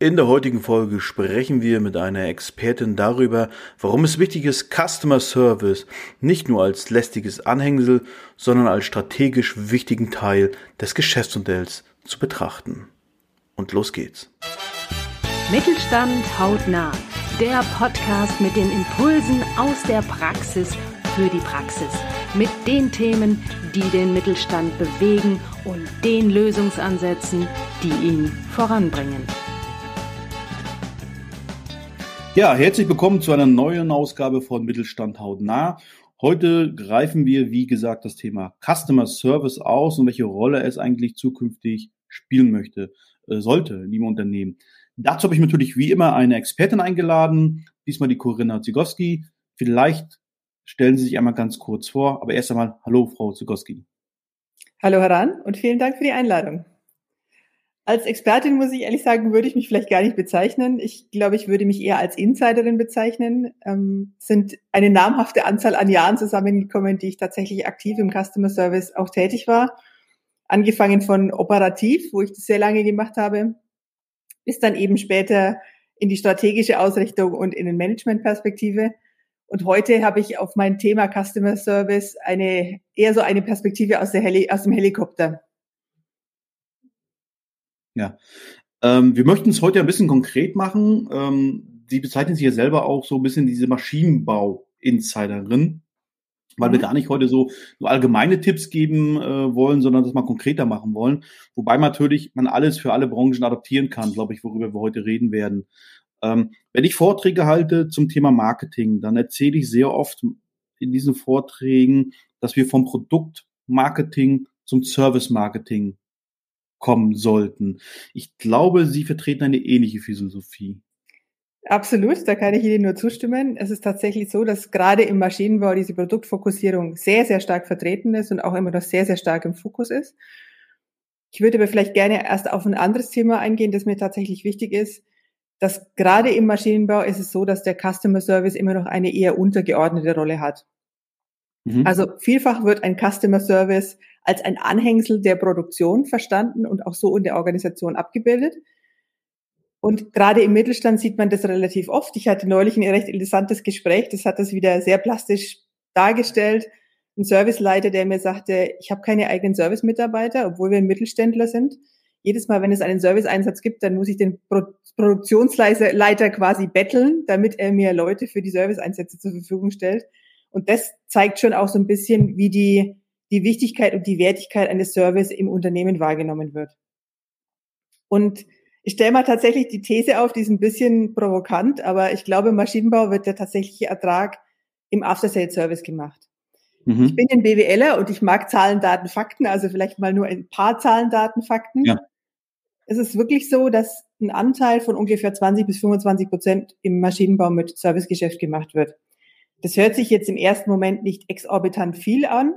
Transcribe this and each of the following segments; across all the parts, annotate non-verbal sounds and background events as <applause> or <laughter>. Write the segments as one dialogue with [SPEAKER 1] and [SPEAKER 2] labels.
[SPEAKER 1] In der heutigen Folge sprechen wir mit einer Expertin darüber, warum es wichtig ist, Customer Service nicht nur als lästiges Anhängsel, sondern als strategisch wichtigen Teil des Geschäftsmodells zu betrachten. Und los geht's.
[SPEAKER 2] Mittelstand hautnah. Der Podcast mit den Impulsen aus der Praxis für die Praxis. Mit den Themen, die den Mittelstand bewegen und den Lösungsansätzen, die ihn voranbringen.
[SPEAKER 1] Ja, herzlich willkommen zu einer neuen Ausgabe von Mittelstand hautnah. Heute greifen wir, wie gesagt, das Thema Customer Service aus und welche Rolle es eigentlich zukünftig spielen möchte, äh, sollte in dem Unternehmen. Dazu habe ich natürlich wie immer eine Expertin eingeladen, diesmal die Corinna Zygowski. Vielleicht stellen Sie sich einmal ganz kurz vor, aber erst einmal Hallo, Frau Zygowski.
[SPEAKER 3] Hallo Heran und vielen Dank für die Einladung. Als Expertin muss ich ehrlich sagen, würde ich mich vielleicht gar nicht bezeichnen. Ich glaube, ich würde mich eher als Insiderin bezeichnen. Ähm, sind eine namhafte Anzahl an Jahren zusammengekommen, die ich tatsächlich aktiv im Customer Service auch tätig war. Angefangen von operativ, wo ich das sehr lange gemacht habe, bis dann eben später in die strategische Ausrichtung und in den Managementperspektive. Und heute habe ich auf mein Thema Customer Service eine eher so eine Perspektive aus, der Heli aus dem Helikopter.
[SPEAKER 1] Ja. Ähm, wir möchten es heute ein bisschen konkret machen. Ähm, Sie bezeichnen sich ja selber auch so ein bisschen diese Maschinenbau-Insiderin, weil mhm. wir gar nicht heute so nur allgemeine Tipps geben äh, wollen, sondern das mal konkreter machen wollen. Wobei natürlich man alles für alle Branchen adaptieren kann, glaube ich, worüber wir heute reden werden. Ähm, wenn ich Vorträge halte zum Thema Marketing, dann erzähle ich sehr oft in diesen Vorträgen, dass wir vom Produktmarketing zum Service-Marketing kommen sollten. Ich glaube, Sie vertreten eine ähnliche Philosophie.
[SPEAKER 3] Absolut, da kann ich Ihnen nur zustimmen. Es ist tatsächlich so, dass gerade im Maschinenbau diese Produktfokussierung sehr, sehr stark vertreten ist und auch immer noch sehr, sehr stark im Fokus ist. Ich würde aber vielleicht gerne erst auf ein anderes Thema eingehen, das mir tatsächlich wichtig ist. Dass gerade im Maschinenbau ist es so, dass der Customer Service immer noch eine eher untergeordnete Rolle hat. Mhm. Also vielfach wird ein Customer Service als ein Anhängsel der Produktion verstanden und auch so in der Organisation abgebildet. Und gerade im Mittelstand sieht man das relativ oft. Ich hatte neulich ein recht interessantes Gespräch, das hat das wieder sehr plastisch dargestellt. Ein Serviceleiter, der mir sagte, ich habe keine eigenen Service-Mitarbeiter, obwohl wir ein Mittelständler sind. Jedes Mal, wenn es einen Serviceeinsatz gibt, dann muss ich den Pro Produktionsleiter quasi betteln, damit er mir Leute für die Serviceeinsätze zur Verfügung stellt. Und das zeigt schon auch so ein bisschen, wie die die Wichtigkeit und die Wertigkeit eines Service im Unternehmen wahrgenommen wird. Und ich stelle mal tatsächlich die These auf, die ist ein bisschen provokant, aber ich glaube, im Maschinenbau wird der tatsächliche Ertrag im After-Sales-Service gemacht. Mhm. Ich bin ein BWLer und ich mag Zahlen, Daten, Fakten, also vielleicht mal nur ein paar Zahlen, Daten, Fakten. Ja. Es ist wirklich so, dass ein Anteil von ungefähr 20 bis 25 Prozent im Maschinenbau mit Servicegeschäft gemacht wird. Das hört sich jetzt im ersten Moment nicht exorbitant viel an,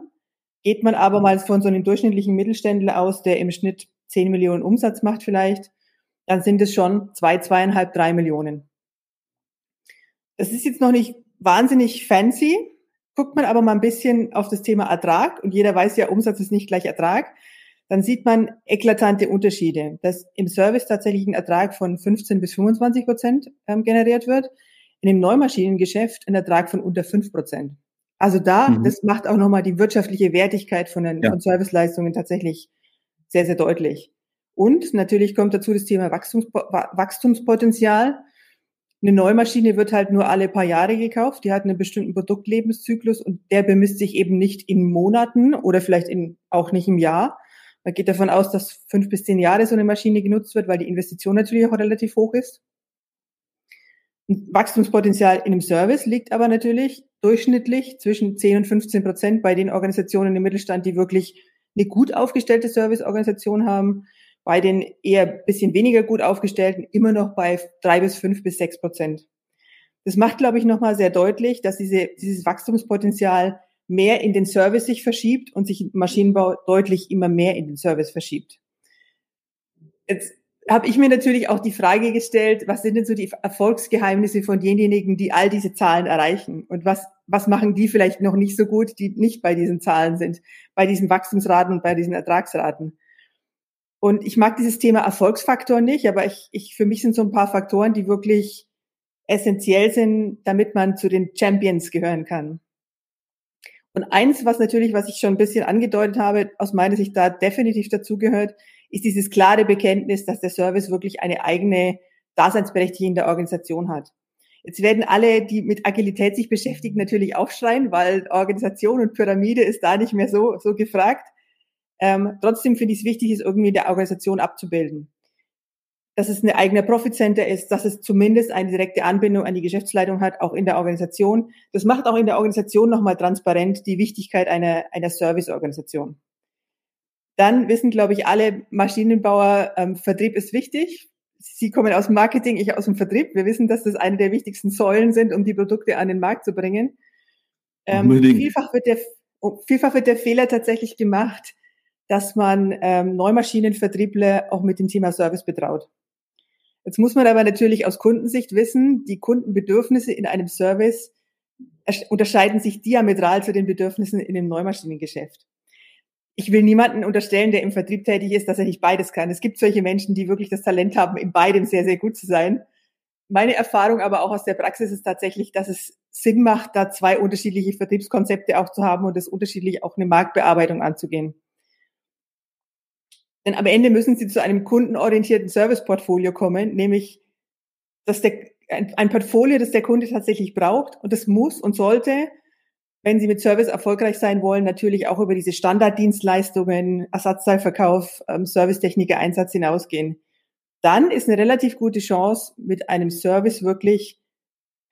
[SPEAKER 3] Geht man aber mal von so einem durchschnittlichen Mittelständler aus, der im Schnitt 10 Millionen Umsatz macht vielleicht, dann sind es schon zwei, zweieinhalb, drei Millionen. Das ist jetzt noch nicht wahnsinnig fancy. Guckt man aber mal ein bisschen auf das Thema Ertrag und jeder weiß ja, Umsatz ist nicht gleich Ertrag, dann sieht man eklatante Unterschiede, dass im Service tatsächlich ein Ertrag von 15 bis 25 Prozent ähm, generiert wird, in dem Neumaschinengeschäft ein Ertrag von unter 5 Prozent. Also da, mhm. das macht auch nochmal die wirtschaftliche Wertigkeit von, den, ja. von Serviceleistungen tatsächlich sehr, sehr deutlich. Und natürlich kommt dazu das Thema Wachstums, Wachstumspotenzial. Eine Neumaschine wird halt nur alle paar Jahre gekauft. Die hat einen bestimmten Produktlebenszyklus und der bemisst sich eben nicht in Monaten oder vielleicht in, auch nicht im Jahr. Man geht davon aus, dass fünf bis zehn Jahre so eine Maschine genutzt wird, weil die Investition natürlich auch relativ hoch ist. Wachstumspotenzial in einem Service liegt aber natürlich durchschnittlich zwischen 10 und 15 Prozent bei den Organisationen im Mittelstand, die wirklich eine gut aufgestellte Serviceorganisation haben. Bei den eher bisschen weniger gut aufgestellten immer noch bei drei bis fünf bis sechs Prozent. Das macht, glaube ich, nochmal sehr deutlich, dass diese, dieses Wachstumspotenzial mehr in den Service sich verschiebt und sich Maschinenbau deutlich immer mehr in den Service verschiebt. Jetzt habe ich mir natürlich auch die Frage gestellt, was sind denn so die Erfolgsgeheimnisse von denjenigen, die all diese Zahlen erreichen? Und was, was machen die vielleicht noch nicht so gut, die nicht bei diesen Zahlen sind, bei diesen Wachstumsraten und bei diesen Ertragsraten? Und ich mag dieses Thema Erfolgsfaktor nicht, aber ich, ich, für mich sind so ein paar Faktoren, die wirklich essentiell sind, damit man zu den Champions gehören kann. Und eins, was natürlich, was ich schon ein bisschen angedeutet habe, aus meiner Sicht da definitiv dazugehört, ist dieses klare Bekenntnis, dass der Service wirklich eine eigene Daseinsberechtigung in der Organisation hat. Jetzt werden alle, die mit Agilität sich beschäftigen, natürlich aufschreien, weil Organisation und Pyramide ist da nicht mehr so, so gefragt. Ähm, trotzdem finde ich es wichtig, es irgendwie in der Organisation abzubilden. Dass es ein eigener Profit Center ist, dass es zumindest eine direkte Anbindung an die Geschäftsleitung hat, auch in der Organisation. Das macht auch in der Organisation nochmal transparent die Wichtigkeit einer, einer Serviceorganisation. Dann wissen, glaube ich, alle Maschinenbauer, ähm, Vertrieb ist wichtig. Sie kommen aus dem Marketing, ich aus dem Vertrieb. Wir wissen, dass das eine der wichtigsten Säulen sind, um die Produkte an den Markt zu bringen. Ähm, vielfach, wird der, vielfach wird der Fehler tatsächlich gemacht, dass man ähm, Neumaschinenvertriebler auch mit dem Thema Service betraut. Jetzt muss man aber natürlich aus Kundensicht wissen, die Kundenbedürfnisse in einem Service unterscheiden sich diametral zu den Bedürfnissen in dem Neumaschinengeschäft. Ich will niemanden unterstellen, der im Vertrieb tätig ist, dass er nicht beides kann. Es gibt solche Menschen, die wirklich das Talent haben, in beidem sehr, sehr gut zu sein. Meine Erfahrung aber auch aus der Praxis ist tatsächlich, dass es Sinn macht, da zwei unterschiedliche Vertriebskonzepte auch zu haben und das unterschiedlich auch eine Marktbearbeitung anzugehen. Denn am Ende müssen Sie zu einem kundenorientierten Serviceportfolio kommen, nämlich dass der, ein, ein Portfolio, das der Kunde tatsächlich braucht und das muss und sollte, wenn Sie mit Service erfolgreich sein wollen, natürlich auch über diese Standarddienstleistungen, Ersatzteilverkauf, ähm, Servicetechniker, Einsatz hinausgehen. Dann ist eine relativ gute Chance, mit einem Service wirklich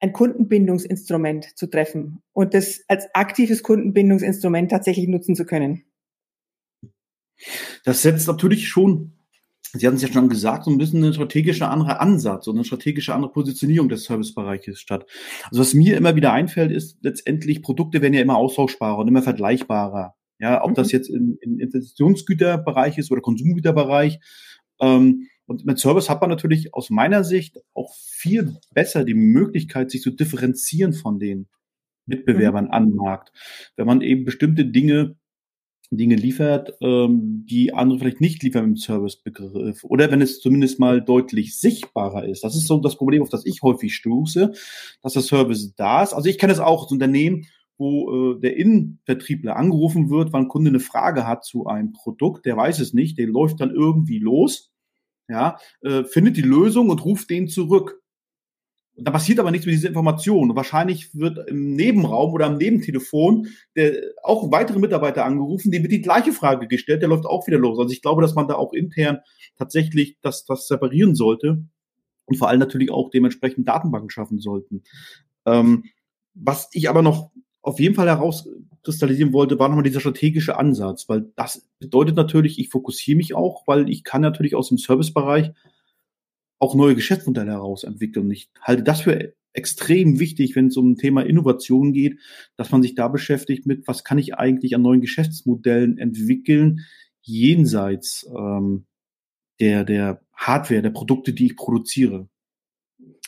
[SPEAKER 3] ein Kundenbindungsinstrument zu treffen und das als aktives Kundenbindungsinstrument tatsächlich nutzen zu können.
[SPEAKER 1] Das setzt natürlich schon, Sie hatten es ja schon gesagt, so ein bisschen eine strategische andere Ansatz und eine strategische andere Positionierung des Servicebereiches statt. Also was mir immer wieder einfällt, ist letztendlich, Produkte werden ja immer austauschbarer und immer vergleichbarer. Ja, ob das mhm. jetzt im, im Investitionsgüterbereich ist oder Konsumgüterbereich. Ähm, und mit Service hat man natürlich aus meiner Sicht auch viel besser die Möglichkeit, sich zu differenzieren von den Mitbewerbern mhm. am Markt. Wenn man eben bestimmte Dinge Dinge liefert, ähm, die andere vielleicht nicht liefern im Servicebegriff. Oder wenn es zumindest mal deutlich sichtbarer ist. Das ist so das Problem, auf das ich häufig stoße, dass der Service da ist. Also ich kenne es auch als Unternehmen, wo äh, der Innenvertriebler angerufen wird, weil ein Kunde eine Frage hat zu einem Produkt, der weiß es nicht, der läuft dann irgendwie los, ja, äh, findet die Lösung und ruft den zurück. Und da passiert aber nichts mit dieser Information. Wahrscheinlich wird im Nebenraum oder am Nebentelefon der, auch ein weiterer Mitarbeiter angerufen, dem wird die gleiche Frage gestellt, der läuft auch wieder los. Also ich glaube, dass man da auch intern tatsächlich das, das separieren sollte und vor allem natürlich auch dementsprechend Datenbanken schaffen sollten. Ähm, was ich aber noch auf jeden Fall herauskristallisieren wollte, war nochmal dieser strategische Ansatz, weil das bedeutet natürlich, ich fokussiere mich auch, weil ich kann natürlich aus dem Servicebereich auch neue Geschäftsmodelle herausentwickeln. Ich halte das für extrem wichtig, wenn es um ein Thema Innovation geht, dass man sich da beschäftigt mit, was kann ich eigentlich an neuen Geschäftsmodellen entwickeln, jenseits ähm, der, der Hardware, der Produkte, die ich produziere.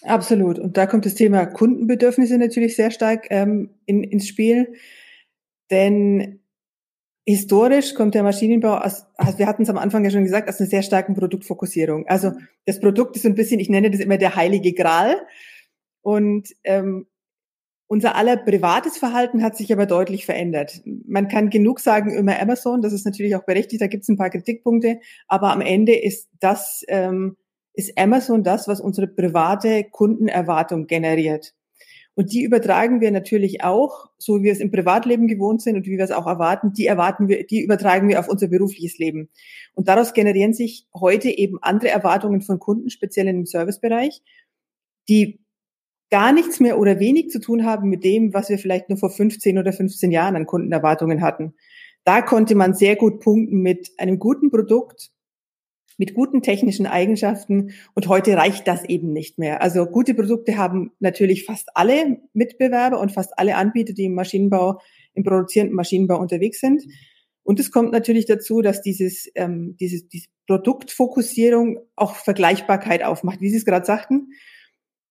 [SPEAKER 3] Absolut. Und da kommt das Thema Kundenbedürfnisse natürlich sehr stark ähm, in, ins Spiel. Denn historisch kommt der Maschinenbau aus, also wir hatten es am Anfang ja schon gesagt, aus einer sehr starken Produktfokussierung. Also das Produkt ist so ein bisschen, ich nenne das immer der heilige Gral. Und ähm, unser aller privates Verhalten hat sich aber deutlich verändert. Man kann genug sagen über Amazon, das ist natürlich auch berechtigt, da gibt es ein paar Kritikpunkte, aber am Ende ist das, ähm, ist Amazon das, was unsere private Kundenerwartung generiert. Und die übertragen wir natürlich auch, so wie wir es im Privatleben gewohnt sind und wie wir es auch erwarten, die erwarten wir, die übertragen wir auf unser berufliches Leben. Und daraus generieren sich heute eben andere Erwartungen von Kunden, speziell im Servicebereich, die gar nichts mehr oder wenig zu tun haben mit dem, was wir vielleicht nur vor 15 oder 15 Jahren an Kundenerwartungen hatten. Da konnte man sehr gut punkten mit einem guten Produkt, mit guten technischen Eigenschaften und heute reicht das eben nicht mehr. Also gute Produkte haben natürlich fast alle Mitbewerber und fast alle Anbieter, die im Maschinenbau, im produzierenden Maschinenbau unterwegs sind. Und es kommt natürlich dazu, dass dieses, ähm, dieses, diese Produktfokussierung auch Vergleichbarkeit aufmacht, wie Sie es gerade sagten.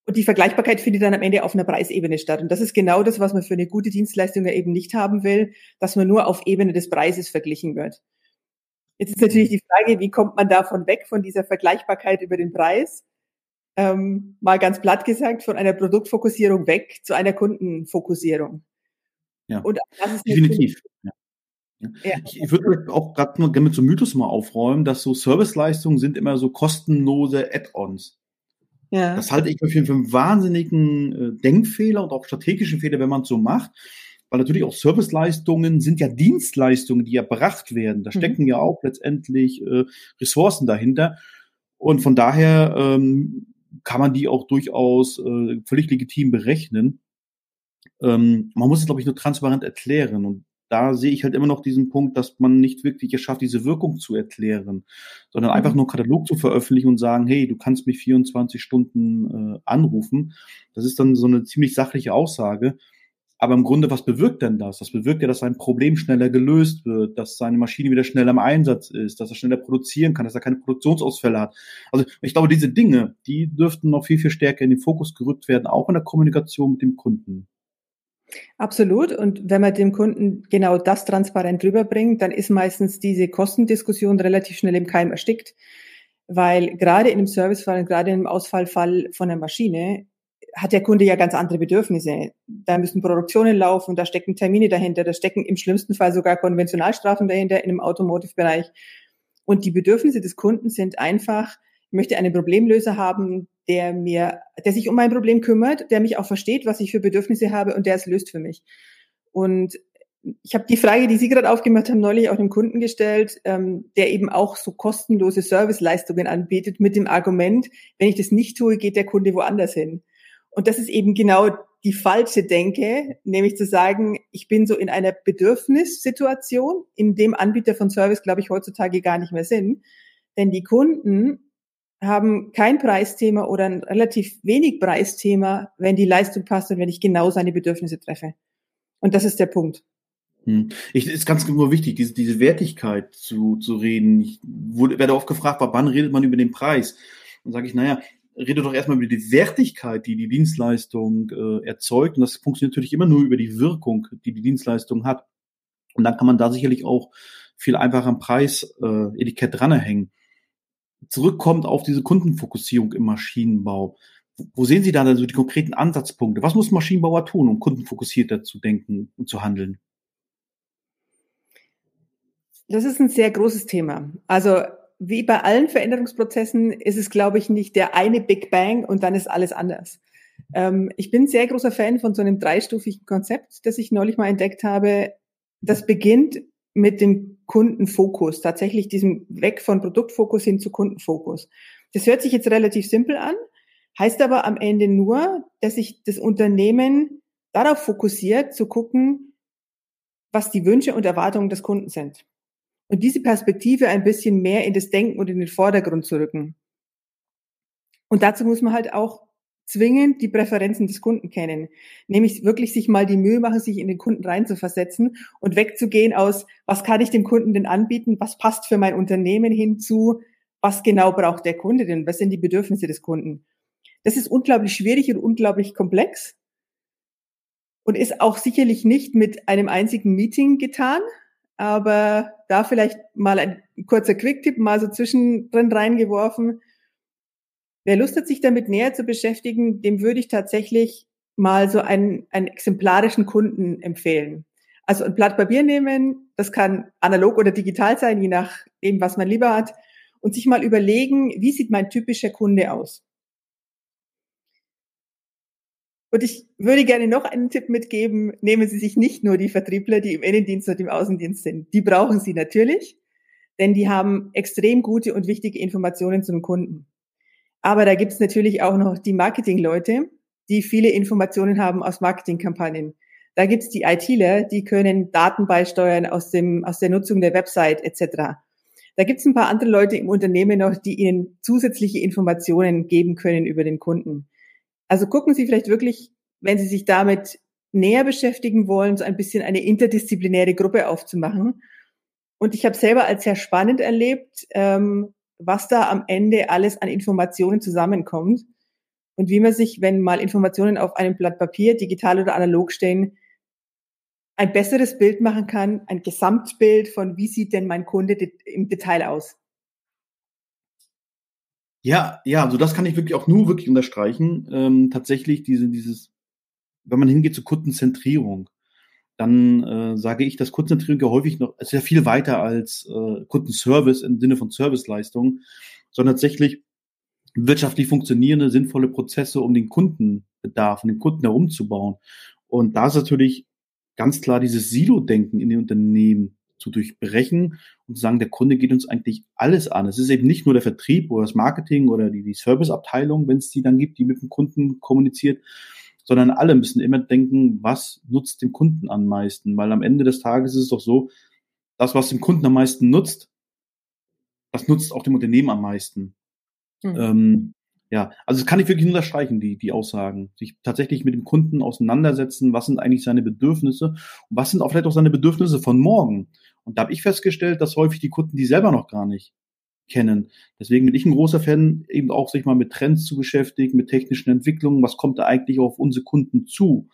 [SPEAKER 3] Und die Vergleichbarkeit findet dann am Ende auf einer Preisebene statt. Und das ist genau das, was man für eine gute Dienstleistung ja eben nicht haben will, dass man nur auf Ebene des Preises verglichen wird. Jetzt ist natürlich die Frage, wie kommt man davon weg, von dieser Vergleichbarkeit über den Preis? Ähm, mal ganz platt gesagt, von einer Produktfokussierung weg zu einer Kundenfokussierung.
[SPEAKER 1] Ja, Und das ist definitiv. Ja. Ja. Ich, ich würde auch gerade nur gerne mit so Mythos mal aufräumen, dass so Serviceleistungen sind immer so kostenlose Add-ons. Ja. Das halte ich für, für einen wahnsinnigen äh, Denkfehler und auch strategischen Fehler, wenn man es so macht. Weil natürlich auch Serviceleistungen sind ja Dienstleistungen, die erbracht werden. Da mhm. stecken ja auch letztendlich äh, Ressourcen dahinter. Und von daher ähm, kann man die auch durchaus äh, völlig legitim berechnen. Ähm, man muss es, glaube ich, nur transparent erklären. Und da sehe ich halt immer noch diesen Punkt, dass man nicht wirklich es schafft, diese Wirkung zu erklären, sondern einfach mhm. nur einen Katalog zu veröffentlichen und sagen, hey, du kannst mich 24 Stunden äh, anrufen. Das ist dann so eine ziemlich sachliche Aussage. Aber im Grunde, was bewirkt denn das? Das bewirkt ja, dass ein Problem schneller gelöst wird, dass seine Maschine wieder schneller im Einsatz ist, dass er schneller produzieren kann, dass er keine Produktionsausfälle hat. Also ich glaube, diese Dinge, die dürften noch viel, viel stärker in den Fokus gerückt werden, auch in der Kommunikation mit dem Kunden.
[SPEAKER 3] Absolut. Und wenn man dem Kunden genau das transparent rüberbringt, dann ist meistens diese Kostendiskussion relativ schnell im Keim erstickt. Weil gerade in einem Servicefall und gerade in einem Ausfallfall von der Maschine hat der Kunde ja ganz andere Bedürfnisse. Da müssen Produktionen laufen, da stecken Termine dahinter, da stecken im schlimmsten Fall sogar Konventionalstrafen dahinter in dem Automotive-Bereich. Und die Bedürfnisse des Kunden sind einfach, ich möchte einen Problemlöser haben, der mir, der sich um mein Problem kümmert, der mich auch versteht, was ich für Bedürfnisse habe und der es löst für mich. Und ich habe die Frage, die Sie gerade aufgemacht haben, neulich auch dem Kunden gestellt, ähm, der eben auch so kostenlose Serviceleistungen anbietet mit dem Argument, wenn ich das nicht tue, geht der Kunde woanders hin. Und das ist eben genau die falsche Denke, nämlich zu sagen, ich bin so in einer Bedürfnissituation, in dem Anbieter von Service, glaube ich, heutzutage gar nicht mehr sind. Denn die Kunden haben kein Preisthema oder ein relativ wenig Preisthema, wenn die Leistung passt und wenn ich genau seine Bedürfnisse treffe. Und das ist der Punkt.
[SPEAKER 1] Hm. Ich ist ganz nur wichtig, diese, diese Wertigkeit zu, zu reden. Ich wurde, werde oft gefragt, wann redet man über den Preis? Dann sage ich, naja, rede doch erstmal über die Wertigkeit, die die Dienstleistung äh, erzeugt. Und das funktioniert natürlich immer nur über die Wirkung, die die Dienstleistung hat. Und dann kann man da sicherlich auch viel einfacher am Preisetikett äh, dranhängen zurückkommt auf diese Kundenfokussierung im Maschinenbau. Wo sehen Sie da also die konkreten Ansatzpunkte? Was muss Maschinenbauer tun, um kundenfokussierter zu denken und zu handeln?
[SPEAKER 3] Das ist ein sehr großes Thema. Also wie bei allen Veränderungsprozessen ist es, glaube ich, nicht der eine Big Bang und dann ist alles anders. Ähm, ich bin sehr großer Fan von so einem dreistufigen Konzept, das ich neulich mal entdeckt habe. Das beginnt mit dem Kundenfokus, tatsächlich diesem Weg von Produktfokus hin zu Kundenfokus. Das hört sich jetzt relativ simpel an, heißt aber am Ende nur, dass sich das Unternehmen darauf fokussiert, zu gucken, was die Wünsche und Erwartungen des Kunden sind. Und diese Perspektive ein bisschen mehr in das Denken und in den Vordergrund zu rücken. Und dazu muss man halt auch zwingend die Präferenzen des Kunden kennen. Nämlich wirklich sich mal die Mühe machen, sich in den Kunden reinzuversetzen und wegzugehen aus, was kann ich dem Kunden denn anbieten, was passt für mein Unternehmen hinzu, was genau braucht der Kunde denn, was sind die Bedürfnisse des Kunden. Das ist unglaublich schwierig und unglaublich komplex und ist auch sicherlich nicht mit einem einzigen Meeting getan, aber da vielleicht mal ein kurzer Quick-Tipp mal so zwischendrin reingeworfen Wer Lust hat, sich damit näher zu beschäftigen, dem würde ich tatsächlich mal so einen, einen exemplarischen Kunden empfehlen. Also ein Blatt Papier nehmen, das kann analog oder digital sein, je nachdem, was man lieber hat, und sich mal überlegen, wie sieht mein typischer Kunde aus? Und ich würde gerne noch einen Tipp mitgeben, nehmen Sie sich nicht nur die Vertriebler, die im Innendienst und im Außendienst sind. Die brauchen Sie natürlich, denn die haben extrem gute und wichtige Informationen zum Kunden. Aber da gibt es natürlich auch noch die Marketingleute, die viele Informationen haben aus Marketingkampagnen. Da gibt es die ITler, die können Daten beisteuern aus, dem, aus der Nutzung der Website etc. Da gibt es ein paar andere Leute im Unternehmen noch, die ihnen zusätzliche Informationen geben können über den Kunden. Also gucken Sie vielleicht wirklich, wenn Sie sich damit näher beschäftigen wollen, so ein bisschen eine interdisziplinäre Gruppe aufzumachen. Und ich habe selber als sehr spannend erlebt, ähm, was da am Ende alles an Informationen zusammenkommt und wie man sich, wenn mal Informationen auf einem Blatt Papier, digital oder analog stehen, ein besseres Bild machen kann, ein Gesamtbild von, wie sieht denn mein Kunde im Detail aus.
[SPEAKER 1] Ja, ja, also das kann ich wirklich auch nur wirklich unterstreichen. Ähm, tatsächlich diese, dieses, wenn man hingeht zur Kundenzentrierung, dann äh, sage ich, dass Kundenzentrierung ja häufig noch, ist ja viel weiter als äh, Kundenservice im Sinne von Serviceleistungen, sondern tatsächlich wirtschaftlich funktionierende, sinnvolle Prozesse, um den Kundenbedarf und den Kunden herumzubauen. Und da ist natürlich ganz klar dieses Silo-Denken in den Unternehmen zu durchbrechen und zu sagen, der Kunde geht uns eigentlich alles an. Es ist eben nicht nur der Vertrieb oder das Marketing oder die, die Serviceabteilung, wenn es die dann gibt, die mit dem Kunden kommuniziert, sondern alle müssen immer denken, was nutzt dem Kunden am meisten? Weil am Ende des Tages ist es doch so, das, was dem Kunden am meisten nutzt, das nutzt auch dem Unternehmen am meisten. Mhm. Ähm, ja, also das kann ich wirklich unterstreichen, die, die Aussagen. Sich tatsächlich mit dem Kunden auseinandersetzen, was sind eigentlich seine Bedürfnisse und was sind auch vielleicht auch seine Bedürfnisse von morgen. Und da habe ich festgestellt, dass häufig die Kunden die selber noch gar nicht kennen. Deswegen bin ich ein großer Fan, eben auch sich mal mit Trends zu beschäftigen, mit technischen Entwicklungen, was kommt da eigentlich auf unsere Kunden zu.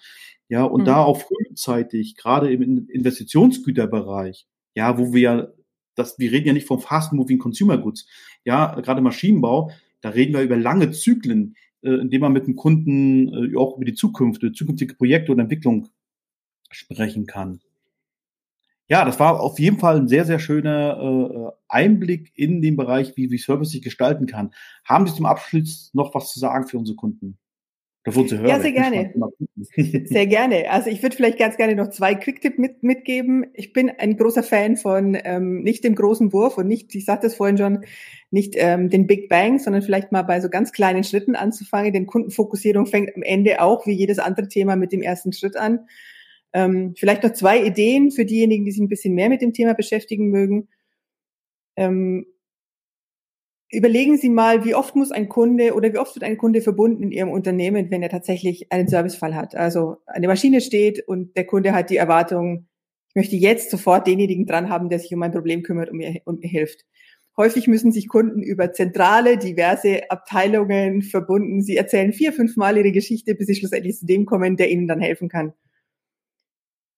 [SPEAKER 1] Ja, und mhm. da auch frühzeitig, gerade im Investitionsgüterbereich, ja, wo wir ja, das, wir reden ja nicht vom Fast Moving Consumer Goods, ja, gerade Maschinenbau, da reden wir über lange Zyklen, äh, indem man mit dem Kunden äh, auch über die Zukunft, über zukünftige Projekte und Entwicklung sprechen kann. Ja, das war auf jeden Fall ein sehr, sehr schöner äh, Einblick in den Bereich, wie, wie Service sich gestalten kann. Haben Sie zum Abschluss noch was zu sagen für unsere Kunden?
[SPEAKER 3] Für unsere Hörer? Ja, sehr gerne. <laughs> sehr gerne. Also ich würde vielleicht ganz gerne noch zwei Quick-Tipp mit, mitgeben. Ich bin ein großer Fan von ähm, nicht dem großen Wurf und nicht, ich sagte es vorhin schon, nicht ähm, den Big Bang, sondern vielleicht mal bei so ganz kleinen Schritten anzufangen. Denn Kundenfokussierung fängt am Ende auch wie jedes andere Thema mit dem ersten Schritt an. Ähm, vielleicht noch zwei Ideen für diejenigen, die sich ein bisschen mehr mit dem Thema beschäftigen mögen. Ähm, überlegen Sie mal, wie oft muss ein Kunde oder wie oft wird ein Kunde verbunden in Ihrem Unternehmen, wenn er tatsächlich einen Servicefall hat. Also eine Maschine steht und der Kunde hat die Erwartung, ich möchte jetzt sofort denjenigen dran haben, der sich um mein Problem kümmert und mir, und mir hilft. Häufig müssen sich Kunden über zentrale, diverse Abteilungen verbunden. Sie erzählen vier, fünf Mal ihre Geschichte, bis sie schlussendlich zu dem kommen, der ihnen dann helfen kann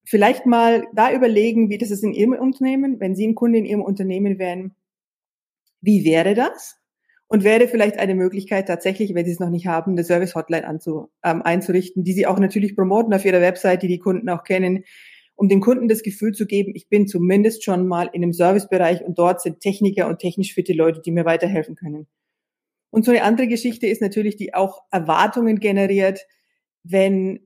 [SPEAKER 3] vielleicht mal da überlegen, wie das ist in Ihrem Unternehmen, wenn Sie ein Kunde in Ihrem Unternehmen wären, wie wäre das? Und wäre vielleicht eine Möglichkeit tatsächlich, wenn Sie es noch nicht haben, eine Service-Hotline ähm, einzurichten, die Sie auch natürlich promoten auf Ihrer Website, die die Kunden auch kennen, um den Kunden das Gefühl zu geben, ich bin zumindest schon mal in einem Servicebereich und dort sind Techniker und technisch fitte Leute, die mir weiterhelfen können. Und so eine andere Geschichte ist natürlich, die auch Erwartungen generiert, wenn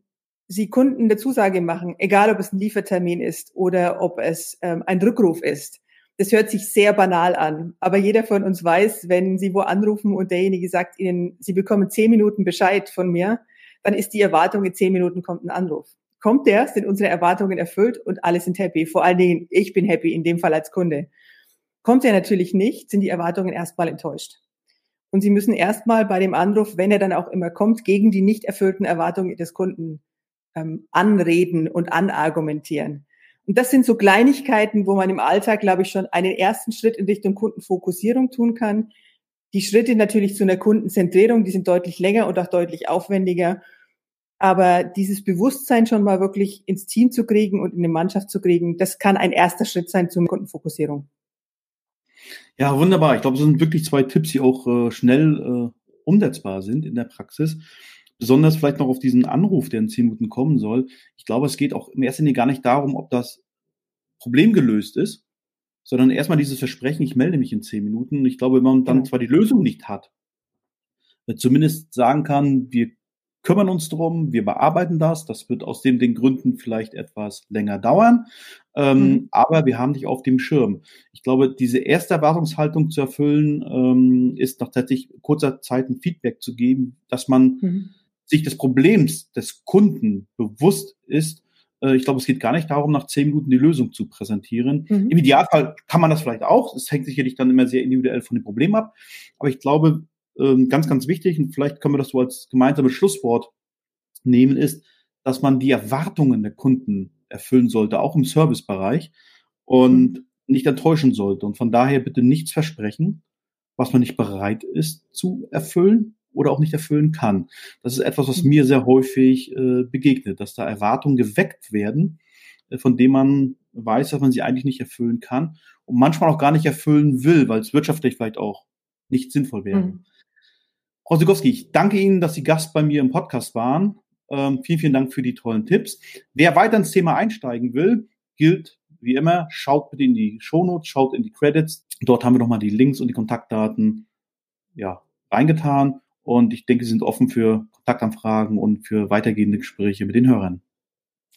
[SPEAKER 3] Sie Kunden eine Zusage machen, egal ob es ein Liefertermin ist oder ob es ähm, ein Rückruf ist. Das hört sich sehr banal an, aber jeder von uns weiß, wenn Sie wo anrufen und derjenige sagt Ihnen, Sie bekommen zehn Minuten Bescheid von mir, dann ist die Erwartung, in zehn Minuten kommt ein Anruf. Kommt der, sind unsere Erwartungen erfüllt und alle sind happy. Vor allen Dingen, ich bin happy, in dem Fall als Kunde. Kommt er natürlich nicht, sind die Erwartungen erstmal enttäuscht. Und Sie müssen erstmal bei dem Anruf, wenn er dann auch immer kommt, gegen die nicht erfüllten Erwartungen des Kunden ähm, anreden und anargumentieren. Und das sind so Kleinigkeiten, wo man im Alltag, glaube ich, schon einen ersten Schritt in Richtung Kundenfokussierung tun kann. Die Schritte natürlich zu einer Kundenzentrierung, die sind deutlich länger und auch deutlich aufwendiger. Aber dieses Bewusstsein schon mal wirklich ins Team zu kriegen und in eine Mannschaft zu kriegen, das kann ein erster Schritt sein zur Kundenfokussierung.
[SPEAKER 1] Ja, wunderbar. Ich glaube, das sind wirklich zwei Tipps, die auch äh, schnell äh, umsetzbar sind in der Praxis besonders vielleicht noch auf diesen Anruf, der in zehn Minuten kommen soll. Ich glaube, es geht auch im ersten Linie gar nicht darum, ob das Problem gelöst ist, sondern erstmal dieses Versprechen, ich melde mich in zehn Minuten. Ich glaube, wenn man dann zwar die Lösung nicht hat, äh, zumindest sagen kann, wir kümmern uns drum, wir bearbeiten das. Das wird aus den, den Gründen vielleicht etwas länger dauern, ähm, mhm. aber wir haben dich auf dem Schirm. Ich glaube, diese erste Erwartungshaltung zu erfüllen, ähm, ist nach tatsächlich kurzer Zeit ein Feedback zu geben, dass man mhm sich des Problems des Kunden bewusst ist, äh, ich glaube, es geht gar nicht darum, nach zehn Minuten die Lösung zu präsentieren. Mhm. Im Idealfall kann man das vielleicht auch. Es hängt sicherlich dann immer sehr individuell von dem Problem ab. Aber ich glaube, ähm, ganz, ganz wichtig, und vielleicht können wir das so als gemeinsames Schlusswort nehmen, ist, dass man die Erwartungen der Kunden erfüllen sollte, auch im Servicebereich und mhm. nicht enttäuschen sollte. Und von daher bitte nichts versprechen, was man nicht bereit ist zu erfüllen oder auch nicht erfüllen kann. Das ist etwas, was mir sehr häufig äh, begegnet, dass da Erwartungen geweckt werden, äh, von denen man weiß, dass man sie eigentlich nicht erfüllen kann und manchmal auch gar nicht erfüllen will, weil es wirtschaftlich vielleicht auch nicht sinnvoll wäre. Mhm. Frau Sigowski, ich danke Ihnen, dass Sie Gast bei mir im Podcast waren. Ähm, vielen, vielen Dank für die tollen Tipps. Wer weiter ins Thema einsteigen will, gilt wie immer, schaut bitte in die Shownotes, schaut in die Credits. Dort haben wir nochmal die Links und die Kontaktdaten ja, reingetan. Und ich denke, Sie sind offen für Kontaktanfragen und für weitergehende Gespräche mit den Hörern.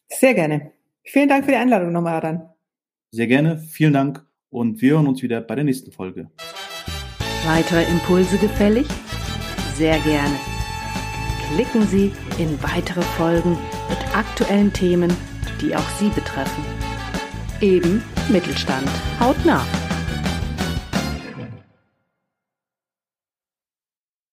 [SPEAKER 3] Sehr gerne. Vielen Dank für die Einladung nochmal, Aran.
[SPEAKER 1] Sehr gerne. Vielen Dank. Und wir hören uns wieder bei der nächsten Folge.
[SPEAKER 2] Weitere Impulse gefällig? Sehr gerne. Klicken Sie in weitere Folgen mit aktuellen Themen, die auch Sie betreffen. Eben Mittelstand. Haut nach.